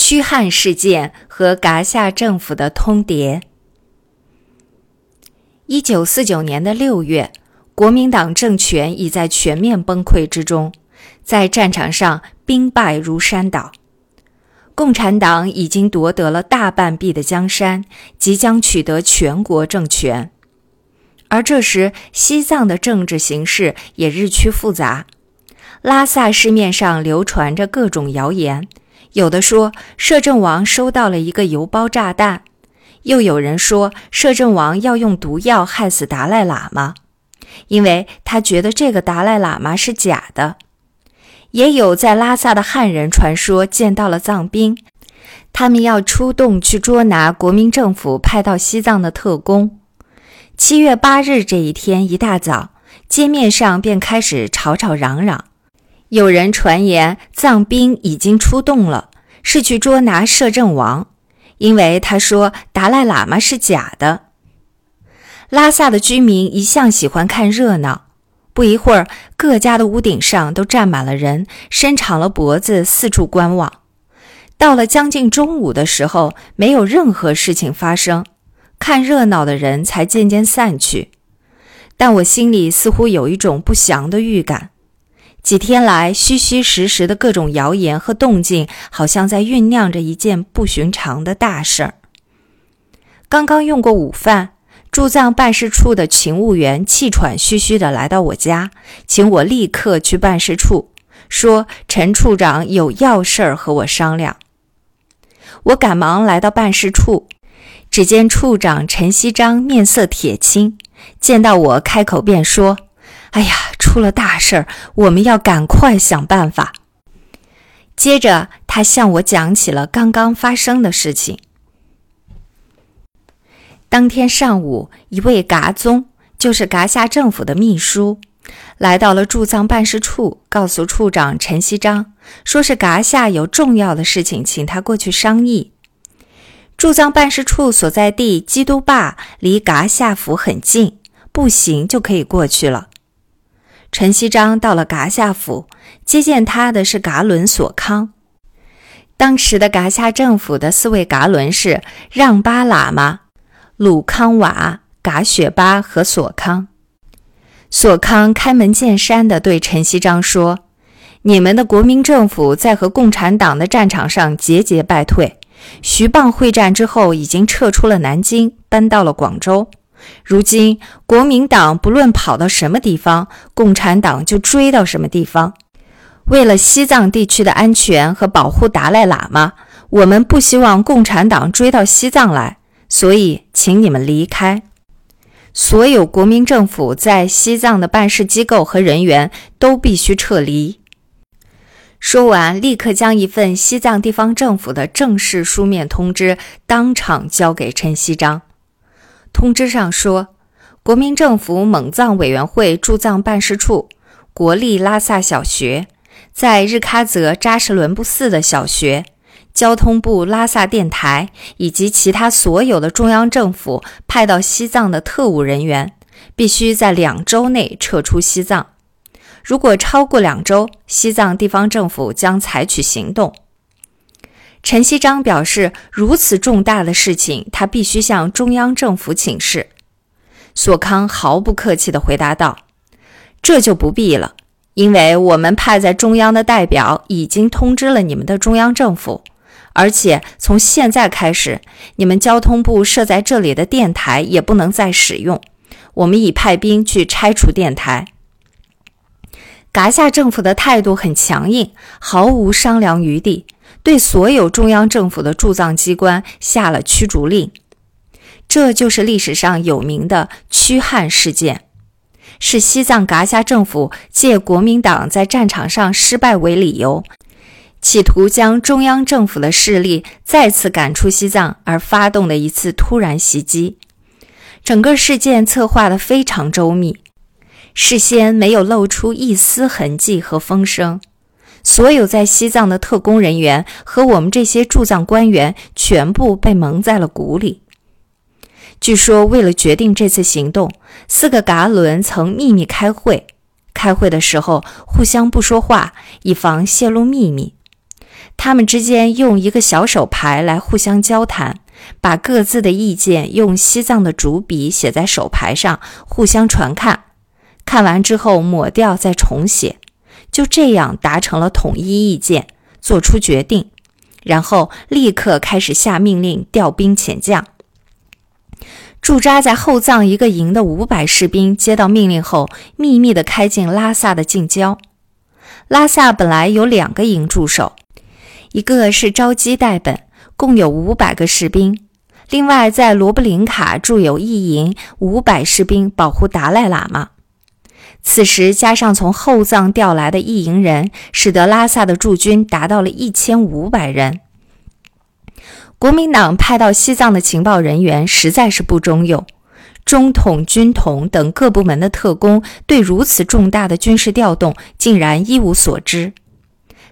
驱汉事件和噶夏政府的通牒。一九四九年的六月，国民党政权已在全面崩溃之中，在战场上兵败如山倒。共产党已经夺得了大半壁的江山，即将取得全国政权。而这时，西藏的政治形势也日趋复杂。拉萨市面上流传着各种谣言。有的说摄政王收到了一个邮包炸弹，又有人说摄政王要用毒药害死达赖喇嘛，因为他觉得这个达赖喇嘛是假的。也有在拉萨的汉人传说见到了藏兵，他们要出动去捉拿国民政府派到西藏的特工。七月八日这一天一大早，街面上便开始吵吵嚷嚷。有人传言，藏兵已经出动了，是去捉拿摄政王，因为他说达赖喇嘛是假的。拉萨的居民一向喜欢看热闹，不一会儿，各家的屋顶上都站满了人，伸长了脖子四处观望。到了将近中午的时候，没有任何事情发生，看热闹的人才渐渐散去。但我心里似乎有一种不祥的预感。几天来，虚虚实实的各种谣言和动静，好像在酝酿着一件不寻常的大事儿。刚刚用过午饭，驻藏办事处的勤务员气喘吁吁地来到我家，请我立刻去办事处，说陈处长有要事儿和我商量。我赶忙来到办事处，只见处长陈锡章面色铁青，见到我开口便说。哎呀，出了大事儿，我们要赶快想办法。接着，他向我讲起了刚刚发生的事情。当天上午，一位嘎宗，就是嘎夏政府的秘书，来到了驻藏办事处，告诉处长陈锡章，说是嘎夏有重要的事情，请他过去商议。驻藏办事处所在地基督坝离嘎夏府很近，步行就可以过去了。陈锡章到了噶夏府，接见他的是噶伦索康。当时的噶夏政府的四位噶伦是让巴喇嘛、鲁康瓦、噶雪巴和索康。索康开门见山地对陈锡章说：“你们的国民政府在和共产党的战场上节节败退，徐蚌会战之后已经撤出了南京，搬到了广州。”如今，国民党不论跑到什么地方，共产党就追到什么地方。为了西藏地区的安全和保护达赖喇嘛，我们不希望共产党追到西藏来，所以请你们离开。所有国民政府在西藏的办事机构和人员都必须撤离。说完，立刻将一份西藏地方政府的正式书面通知当场交给陈锡章。通知上说，国民政府蒙藏委员会驻藏办事处、国立拉萨小学、在日喀则扎什伦布寺的小学、交通部拉萨电台以及其他所有的中央政府派到西藏的特务人员，必须在两周内撤出西藏。如果超过两周，西藏地方政府将采取行动。陈锡章表示，如此重大的事情，他必须向中央政府请示。索康毫不客气地回答道：“这就不必了，因为我们派在中央的代表已经通知了你们的中央政府，而且从现在开始，你们交通部设在这里的电台也不能再使用。我们已派兵去拆除电台。”噶夏政府的态度很强硬，毫无商量余地。对所有中央政府的驻藏机关下了驱逐令，这就是历史上有名的驱汉事件，是西藏噶夏政府借国民党在战场上失败为理由，企图将中央政府的势力再次赶出西藏而发动的一次突然袭击。整个事件策划得非常周密，事先没有露出一丝痕迹和风声。所有在西藏的特工人员和我们这些驻藏官员全部被蒙在了鼓里。据说，为了决定这次行动，四个噶伦曾秘密开会。开会的时候互相不说话，以防泄露秘密。他们之间用一个小手牌来互相交谈，把各自的意见用西藏的竹笔写在手牌上，互相传看。看完之后抹掉再重写，就这样达成了统一意见，做出决定，然后立刻开始下命令调兵遣将。驻扎在后藏一个营的五百士兵接到命令后，秘密地开进拉萨的近郊。拉萨本来有两个营驻守，一个是招基代本，共有五百个士兵；另外在罗布林卡驻有一营，五百士兵保护达赖喇嘛。此时加上从后藏调来的一营人，使得拉萨的驻军达到了一千五百人。国民党派到西藏的情报人员实在是不中用。中统、军统等各部门的特工对如此重大的军事调动竟然一无所知。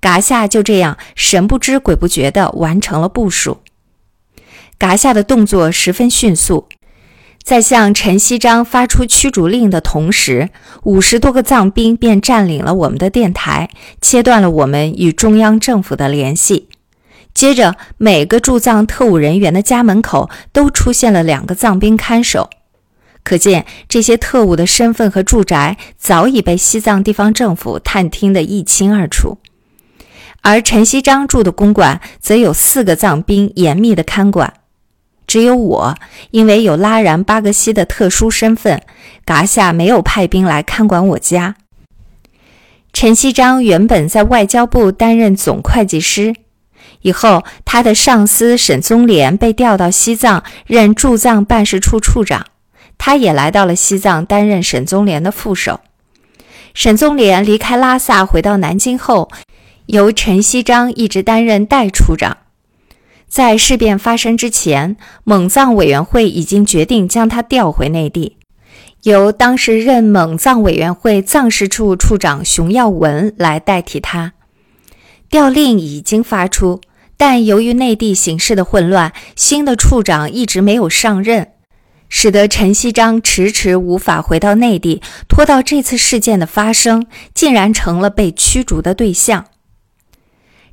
噶夏就这样神不知鬼不觉地完成了部署。噶夏的动作十分迅速，在向陈锡章发出驱逐令的同时，五十多个藏兵便占领了我们的电台，切断了我们与中央政府的联系。接着，每个驻藏特务人员的家门口都出现了两个藏兵看守。可见，这些特务的身份和住宅早已被西藏地方政府探听得一清二楚。而陈锡章住的公馆则有四个藏兵严密的看管，只有我因为有拉然巴格西的特殊身份，噶夏没有派兵来看管我家。陈锡章原本在外交部担任总会计师，以后他的上司沈宗濂被调到西藏任驻藏办事处处长。他也来到了西藏，担任沈宗濂的副手。沈宗濂离开拉萨回到南京后，由陈锡章一直担任代处长。在事变发生之前，蒙藏委员会已经决定将他调回内地，由当时任蒙藏委员会藏事处处长熊耀文来代替他。调令已经发出，但由于内地形势的混乱，新的处长一直没有上任。使得陈锡章迟迟无法回到内地，拖到这次事件的发生，竟然成了被驱逐的对象。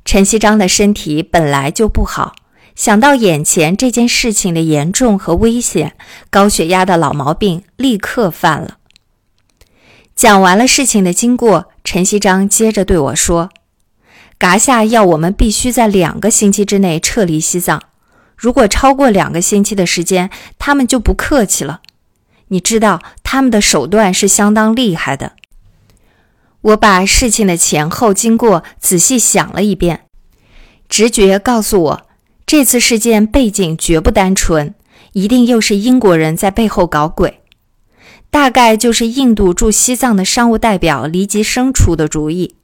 陈锡章的身体本来就不好，想到眼前这件事情的严重和危险，高血压的老毛病立刻犯了。讲完了事情的经过，陈锡章接着对我说：“噶夏要我们必须在两个星期之内撤离西藏。”如果超过两个星期的时间，他们就不客气了。你知道他们的手段是相当厉害的。我把事情的前后经过仔细想了一遍，直觉告诉我，这次事件背景绝不单纯，一定又是英国人在背后搞鬼。大概就是印度驻西藏的商务代表黎吉生出的主意。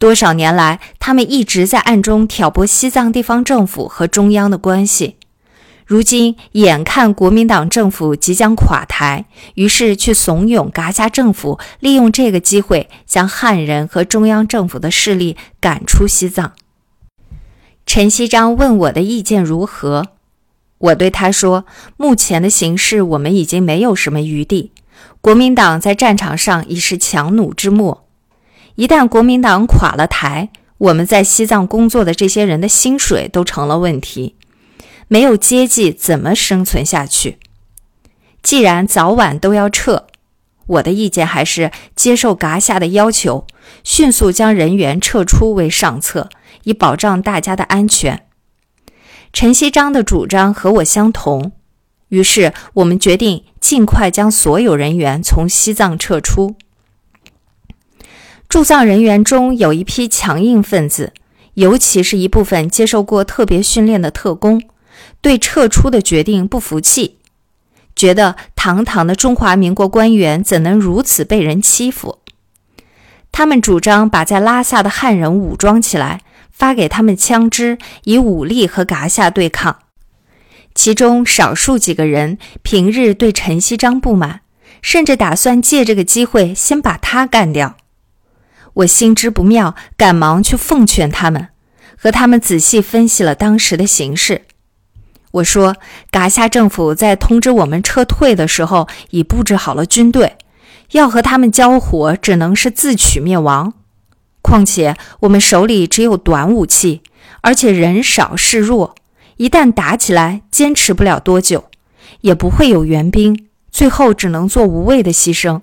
多少年来，他们一直在暗中挑拨西藏地方政府和中央的关系。如今眼看国民党政府即将垮台，于是去怂恿噶夏政府利用这个机会将汉人和中央政府的势力赶出西藏。陈锡章问我的意见如何，我对他说：“目前的形势，我们已经没有什么余地。国民党在战场上已是强弩之末。”一旦国民党垮了台，我们在西藏工作的这些人的薪水都成了问题，没有接济怎么生存下去？既然早晚都要撤，我的意见还是接受噶夏的要求，迅速将人员撤出为上策，以保障大家的安全。陈锡章的主张和我相同，于是我们决定尽快将所有人员从西藏撤出。驻藏人员中有一批强硬分子，尤其是一部分接受过特别训练的特工，对撤出的决定不服气，觉得堂堂的中华民国官员怎能如此被人欺负？他们主张把在拉萨的汉人武装起来，发给他们枪支，以武力和噶夏对抗。其中少数几个人平日对陈锡章不满，甚至打算借这个机会先把他干掉。我心知不妙，赶忙去奉劝他们，和他们仔细分析了当时的形势。我说：“噶夏政府在通知我们撤退的时候，已布置好了军队，要和他们交火，只能是自取灭亡。况且我们手里只有短武器，而且人少势弱，一旦打起来，坚持不了多久，也不会有援兵，最后只能做无谓的牺牲。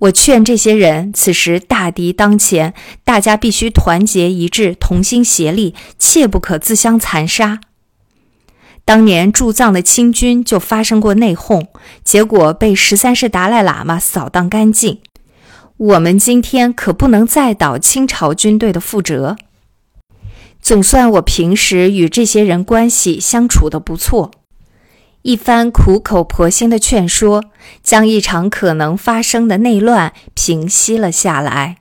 我劝这些人，此时大敌当前，大家必须团结一致，同心协力，切不可自相残杀。当年驻藏的清军就发生过内讧，结果被十三世达赖喇嘛扫荡干净。我们今天可不能再蹈清朝军队的覆辙。总算我平时与这些人关系相处的不错。一番苦口婆心的劝说，将一场可能发生的内乱平息了下来。